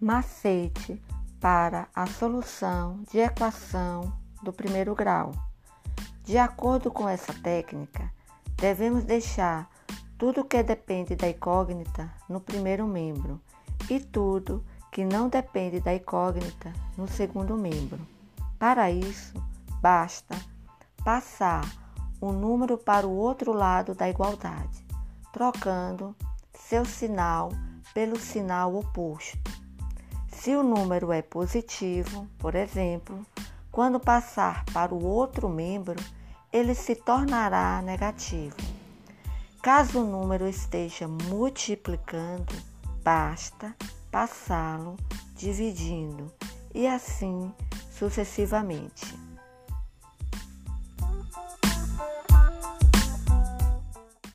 Macete para a solução de equação do primeiro grau. De acordo com essa técnica, devemos deixar tudo que depende da incógnita no primeiro membro e tudo que não depende da incógnita no segundo membro. Para isso, basta passar o número para o outro lado da igualdade, trocando seu sinal pelo sinal oposto. Se o número é positivo, por exemplo, quando passar para o outro membro, ele se tornará negativo. Caso o número esteja multiplicando, basta passá-lo dividindo e assim sucessivamente.